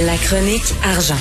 La chronique argent.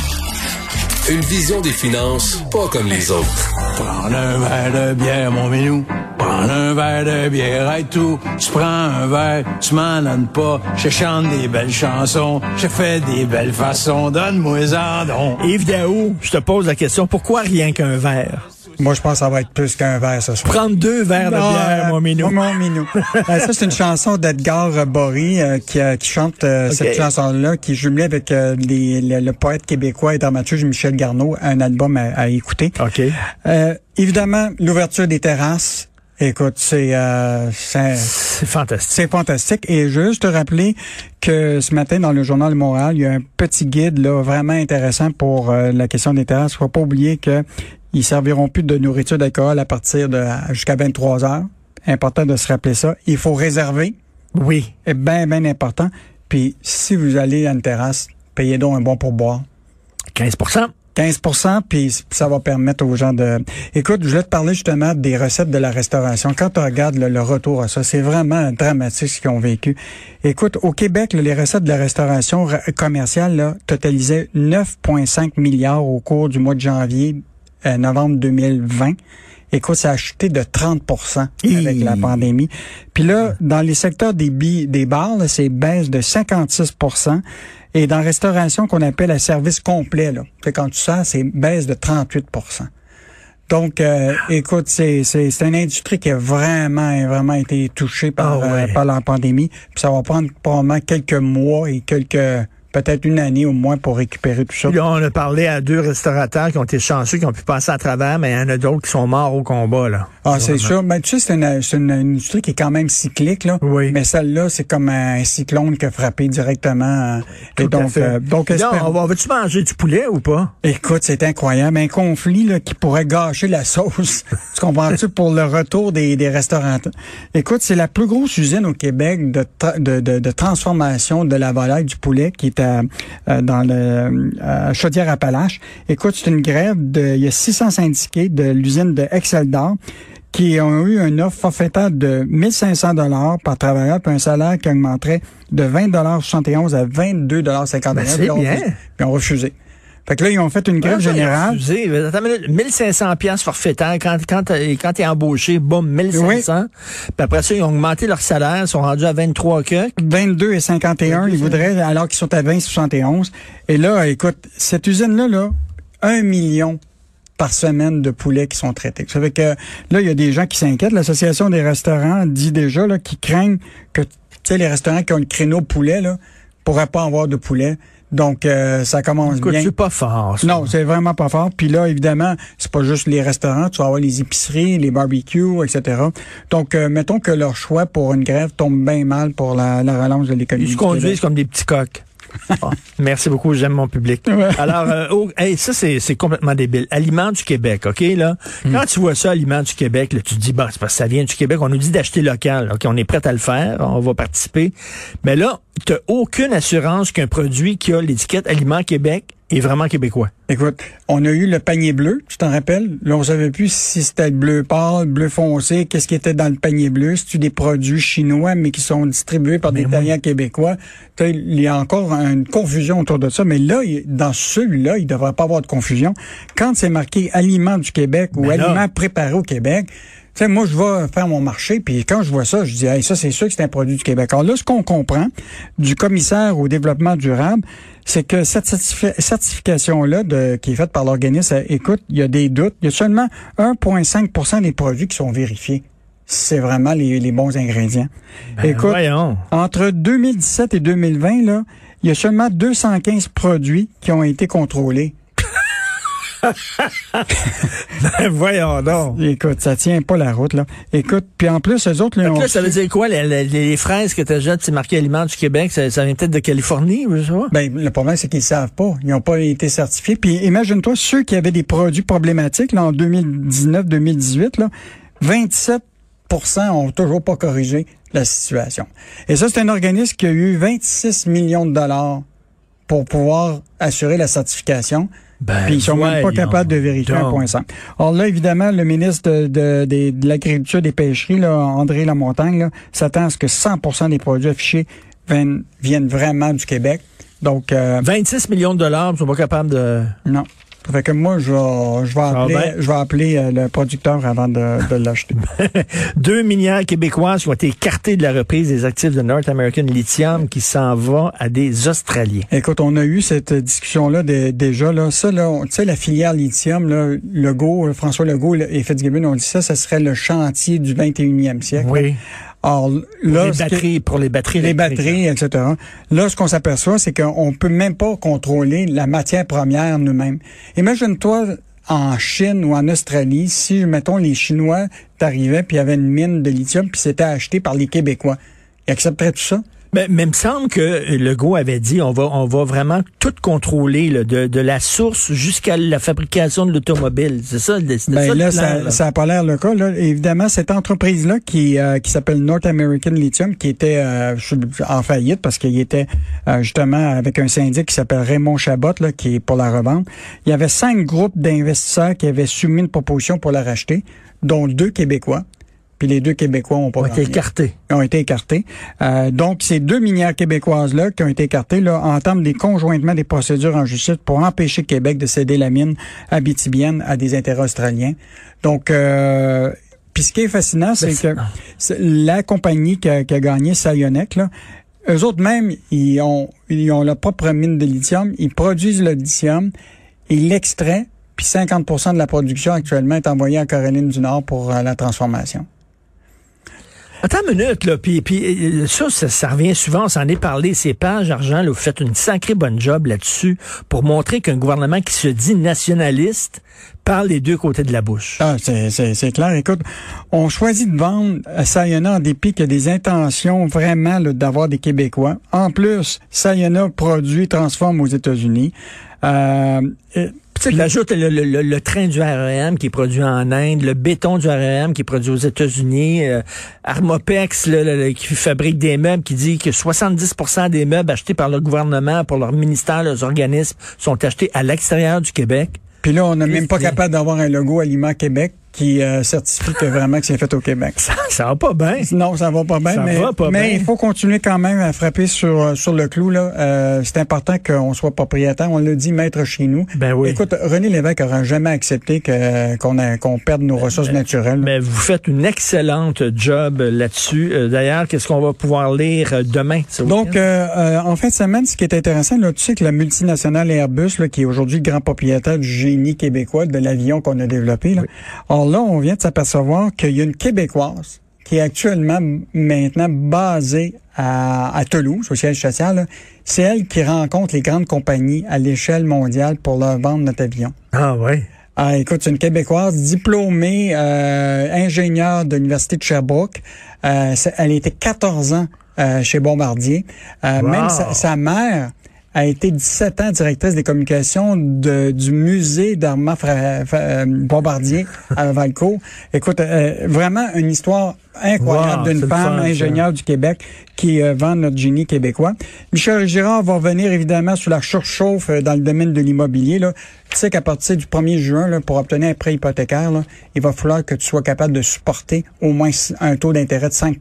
Une vision des finances pas comme les autres. Prends un verre de bière, mon minou. Prends un verre de bière et tout. Tu prends un verre, tu m'en donnes pas. Je chante des belles chansons. Je fais des belles façons. Donne-moi un don. Yves Daou, je te pose la question, pourquoi rien qu'un verre? Moi, je pense que ça va être plus qu'un verre ce soir. Prendre deux verres de Non, bière, euh, mon minou. Mon minou. Euh, ça, c'est une chanson d'Edgar Bory euh, qui, euh, qui chante euh, Ok. cette chanson-là, qui est jumelée avec euh, les- le, le poète québécois et dramaturge Michel Garneau, un album à, à écouter. OK. Euh, évidemment, l'ouverture des terrasses. Écoute, c'est euh, c'est C'est fantastique. c'est fantastique. Et juste te rappeler que ce matin, dans le Journal de Montréal, il y a un petit guide là vraiment intéressant pour euh, la question des terrasses. Faut pas oublier que ils serviront plus de nourriture d'alcool à partir de jusqu'à 23 heures. Important de se rappeler ça. Il faut réserver. Oui. C'est bien, bien important. Puis, si vous allez à une terrasse, payez donc un bon pourboire. 15% 15% puis ça va permettre aux gens de... Écoute, je voulais te parler justement des recettes de la restauration. Quand tu regardes le retour à ça, c'est vraiment dramatique ce qu'ils ont vécu. Écoute, au Québec, là, les recettes de la restauration ra- commerciale là, totalisaient 9,5 milliards au cours du mois de janvier, euh, novembre 2020. Écoute, ça a chuté de 30% avec la pandémie. Puis là, dans les secteurs des, bi- des bars, c'est baisse de 56% Et dans la restauration qu'on appelle à service complet, là, quand tu sors, c'est baisse de 38% donc, euh, écoute, c'est c'est c'est une industrie qui a vraiment vraiment été touchée par Ah ouais. euh, par la pandémie. Puis ça va prendre probablement quelques mois et quelques peut-être une année au moins pour récupérer tout ça. Là, on a parlé à deux restaurateurs qui ont été chanceux, qui ont pu passer à travers, mais il y en a d'autres qui sont morts au combat, là. Ah, c'est sûr. Mais tu sais, c'est une, c'est une industrie qui est quand même cyclique, là. Oui. Mais celle-là, c'est comme un cyclone qui a frappé directement. euh, Tout et à donc, fait. euh, donc, espère- on va, veux-tu manger du poulet ou pas? Écoute, c'est incroyable. Un conflit là, qui pourrait gâcher la sauce. tu comprends-tu? Pour le retour des, des restaurants? Écoute, c'est la plus grosse usine au Québec de, tra- de, de, de transformation de la volaille du poulet qui est à, euh, dans le à Chaudière-Appalaches. Écoute, c'est une grève de, il y a 600 syndiqués de l'usine de Exceldor qui ont eu une offre forfaitaire de 1500 dollars par travailleur puis un salaire qui augmenterait de 20 dollars 71 à 22 dollars 51. Ben, Puis ils ont refusé. Fait que là, ils ont fait une grève ont générale. refusé. Attends une minute. 1500 pièces forfaitaire. Quand, quand, quand t'es embauché, boum, 1500. Puis après ça, ils ont augmenté leur salaire, ils sont rendus à 23 que. 22 et 51, ils voudraient, alors qu'ils sont à 20 et 71. Et là, écoute, cette usine-là, là, un million par semaine de poulets qui sont traités. Ça fait que là, il y a des gens qui s'inquiètent. L'Association des restaurants dit déjà là, qu'ils craignent que tu sais, les restaurants qui ont le créneau poulet là, pourraient pas avoir de poulet. Donc, euh, ça commence Écoute, bien. c'est pas fort. ça. Non, c'est vraiment pas fort. Puis là, évidemment, c'est pas juste les restaurants, tu vas avoir les épiceries, les barbecues, etc. Donc, euh, mettons que leur choix pour une grève tombe bien mal pour la, la relance de l'économie. Ils se conduisent comme des petits coqs. Ah, merci beaucoup, j'aime mon public. Alors, euh, oh, hey, ça, c'est c'est complètement débile. Aliments du Québec, OK, là? Hmm. Quand tu vois ça, Aliments du Québec, là, tu te dis, bah, c'est parce que ça vient du Québec. On nous dit d'acheter local. OK, on est prêt à le faire. On va participer. Mais là, tu aucune assurance qu'un produit qui a l'étiquette Aliments Québec est vraiment québécois. Écoute, on a eu le panier bleu, tu t'en rappelles? Là, on savait plus si c'était le bleu pâle, bleu foncé, qu'est-ce qui était dans le panier bleu. C'est-tu des produits chinois, mais qui sont distribués par des Italiens québécois? Tu Il y a encore une confusion autour de ça, mais là, dans celui-là, il ne devrait pas avoir de confusion. Quand c'est marqué aliments du Québec ou Mais aliments préparés au Québec, tu sais, moi, je vais faire mon marché, puis quand je vois ça, je dis, hey, ça, c'est sûr que c'est un produit du Québec. Alors là, ce qu'on comprend du commissaire au développement durable, c'est que cette certifi- certification-là, de, qui est faite par l'organisme, écoute, il y a des doutes. Il y a seulement 1,5% des produits qui sont vérifiés. C'est vraiment les, les bons ingrédients. écoute, Voyons. entre 2017 et 2020, là, il y a seulement 215 produits qui ont été contrôlés. Ben, voyons donc. Écoute, ça tient pas la route, là. Écoute, puis en plus, eux autres, là, là, ça veut dire quoi? Les, les- les fraises que tu jettes, c'est marqué Aliments du Québec, ça, ça vient peut-être de Californie, je sais pas. Ben, le problème, c'est qu'ils savent pas. Ils n'ont pas été certifiés. Puis imagine-toi, ceux qui avaient des produits problématiques là, en 2019-2018, là, 27% ont toujours pas corrigé la situation. Et ça, c'est un organisme qui a eu 26 millions de dollars pour pouvoir assurer la certification. Ben, Puis ils sont même pas capables de vérifier un point cinq. Alors là, évidemment, le ministre de, de, de l'Agriculture et des Pêcheries, là, André Lamontagne, s'attend à ce que 100% des produits affichés viennent, viennent vraiment du Québec. Donc, euh, 26 millions de dollars, ils sont pas capables de... non. Fait que moi, je vais, je vais va appeler, je vais appeler euh, le producteur avant de, de l'acheter. Deux minières québécoises qui ont été écartées de la reprise des actifs de North American Lithium qui s'en va à des Australiens. Écoute, on a eu cette discussion-là dé- déjà. Là, ça, là, tu sais, la filière lithium, là, Legault, euh, François Legault et Fitzgibbon ont dit ça, ça serait le chantier du 21e siècle. Oui. Or, là, les batteries, pour les batteries les batteries, etc. Là, ce qu'on s'aperçoit, c'est qu'on peut même pas contrôler la matière première nous-mêmes. Imagine-toi en Chine ou en Australie, si, mettons, les Chinois t'arrivaient puis il y avait une mine de lithium puis c'était acheté par les Québécois. Ils accepteraient tout ça? Mais, mais il me semble que Legault avait dit on va on va vraiment tout contrôler là, de, de la source jusqu'à la fabrication de l'automobile. C'est ça, Ben ça là, plan, ça, là. ça a pas l'air le cas. Là. Évidemment, cette entreprise-là qui, euh, qui s'appelle North American Lithium, qui était euh, en faillite parce qu'il était euh, justement avec un syndic qui s'appelle Raymond Chabot, là, qui est pour la revente. Il y avait cinq groupes d'investisseurs qui avaient soumis une proposition pour la racheter, dont deux Québécois. Puis les deux Québécois ont pas ont été écartés. ont été écartés. Euh, donc, ces deux minières québécoises-là qui ont été écartées là, entament des conjointement des procédures en justice pour empêcher Québec de céder la mine abitibienne à des intérêts australiens. Donc, euh, puis ce qui est fascinant, c'est que la compagnie qui a, qui a gagné, Sayonec, là, eux autres même, ils ont, ils ont leur propre mine de lithium, ils produisent le lithium, ils l'extraient, puis 50% de la production actuellement est envoyée en Caroline du Nord pour euh, la transformation. Attends une minute, là, puis, puis euh, ça, ça, revient souvent, on s'en est parlé, ces pages argent, là, vous faites une sacrée bonne job là-dessus pour montrer qu'un gouvernement qui se dit nationaliste parle des deux côtés de la bouche. Ah, c'est, clair. Écoute, on choisit de vendre à Sayona en dépit qu'il y a des intentions vraiment d'avoir des Québécois. En plus, Sayona produit, transforme aux États-Unis. Euh, Puis ajoute le, le, le, train du REM qui est produit en Inde, le béton du REM qui est produit aux États-Unis, euh, Armopex le- le- qui fabrique des meubles, qui dit que 70% des meubles achetés par le gouvernement pour leur ministère, leurs organismes, sont achetés à l'extérieur du Québec. puis là, on n'est même pas capable d'avoir un logo Aliment Québec qui euh, certifie que vraiment que c'est fait au Québec. Ça, ça va pas bien. Non, ça va pas bien, Ça mais, va pas mais bien. il faut continuer quand même à frapper sur euh, sur le clou. là. Euh, c'est important qu'on soit propriétaire. On l'a dit, maître chez nous. Ben oui. Écoute, René Lévesque aura jamais accepté que qu'on a- qu'on perde nos ressources naturelles. Mais vous faites une excellente job là-dessus. Euh, D'ailleurs, qu'est-ce qu'on va pouvoir lire euh, demain? Donc, euh, euh, en fin de semaine, ce qui est intéressant, là, tu sais que la multinationale Airbus, là, qui est aujourd'hui le grand propriétaire du génie québécois de l'avion qu'on a développé, là, alors là, on vient de s'apercevoir qu'il y a une Québécoise qui est actuellement maintenant basée à, à Toulouse, au siège social. C'est elle qui rencontre les grandes compagnies à l'échelle mondiale pour leur vendre notre avion. ah ouais. Ah, écoute, c'est une Québécoise diplômée euh, ingénieure de l'Université de Sherbrooke. Euh, elle était 14 ans euh, chez Bombardier. Euh, Wow. Même sa, sa mère a été 17 ans directrice des communications de- du musée d'Armand euh, Bombardier à Valcourt. Écoute, euh, vraiment une histoire incroyable Wow, d'une femme fun, ça. ingénieure du Québec qui euh, vend notre génie québécois. Michel Girard va revenir évidemment sur la surchauffe euh, dans le domaine de l'immobilier. Tu sais qu'à partir du 1er juin, là, pour obtenir un prêt hypothécaire, là, il va falloir que tu sois capable de supporter au moins un taux d'intérêt de 5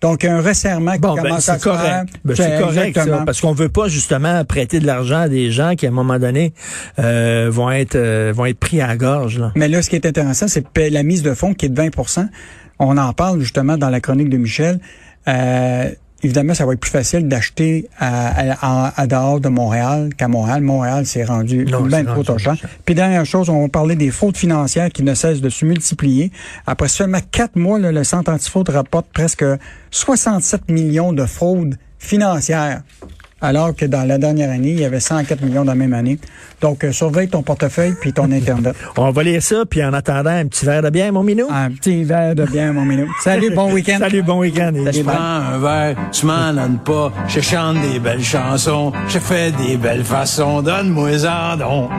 Donc, un resserrement qui Bon, ben, commence à c'est se faire. correct. Ben, c'est correct, ça, parce qu'on veut pas justement prêter de l'argent à des gens qui, à un moment donné, euh, vont être euh, vont être pris à la gorge. Là. Mais là, ce qui est intéressant, c'est la mise de fonds qui est de 20% On en parle justement dans la chronique de Michel. Euh, évidemment, ça va être plus facile d'acheter à, à, à- à dehors de Montréal qu'à Montréal. Montréal, c'est rendu Non, bien trop cher. Puis dernière chose, on va parler des fraudes financières qui ne cessent de se multiplier. Après seulement quatre mois, là, le Centre antifraude rapporte presque 67 millions de fraudes financières. Alors que dans la dernière année, il y avait 104 millions dans la même année. Donc, euh, surveille ton portefeuille puis ton Internet. On va lire ça, puis en attendant, un petit verre de bière, mon minou. Un petit verre de bien, mon minou. Salut, bon week-end. Salut, bon week-end. Je prends un verre, tu m'en donnes pas. Je chante des belles chansons, je fais des belles façons. Donne-moi ça donc.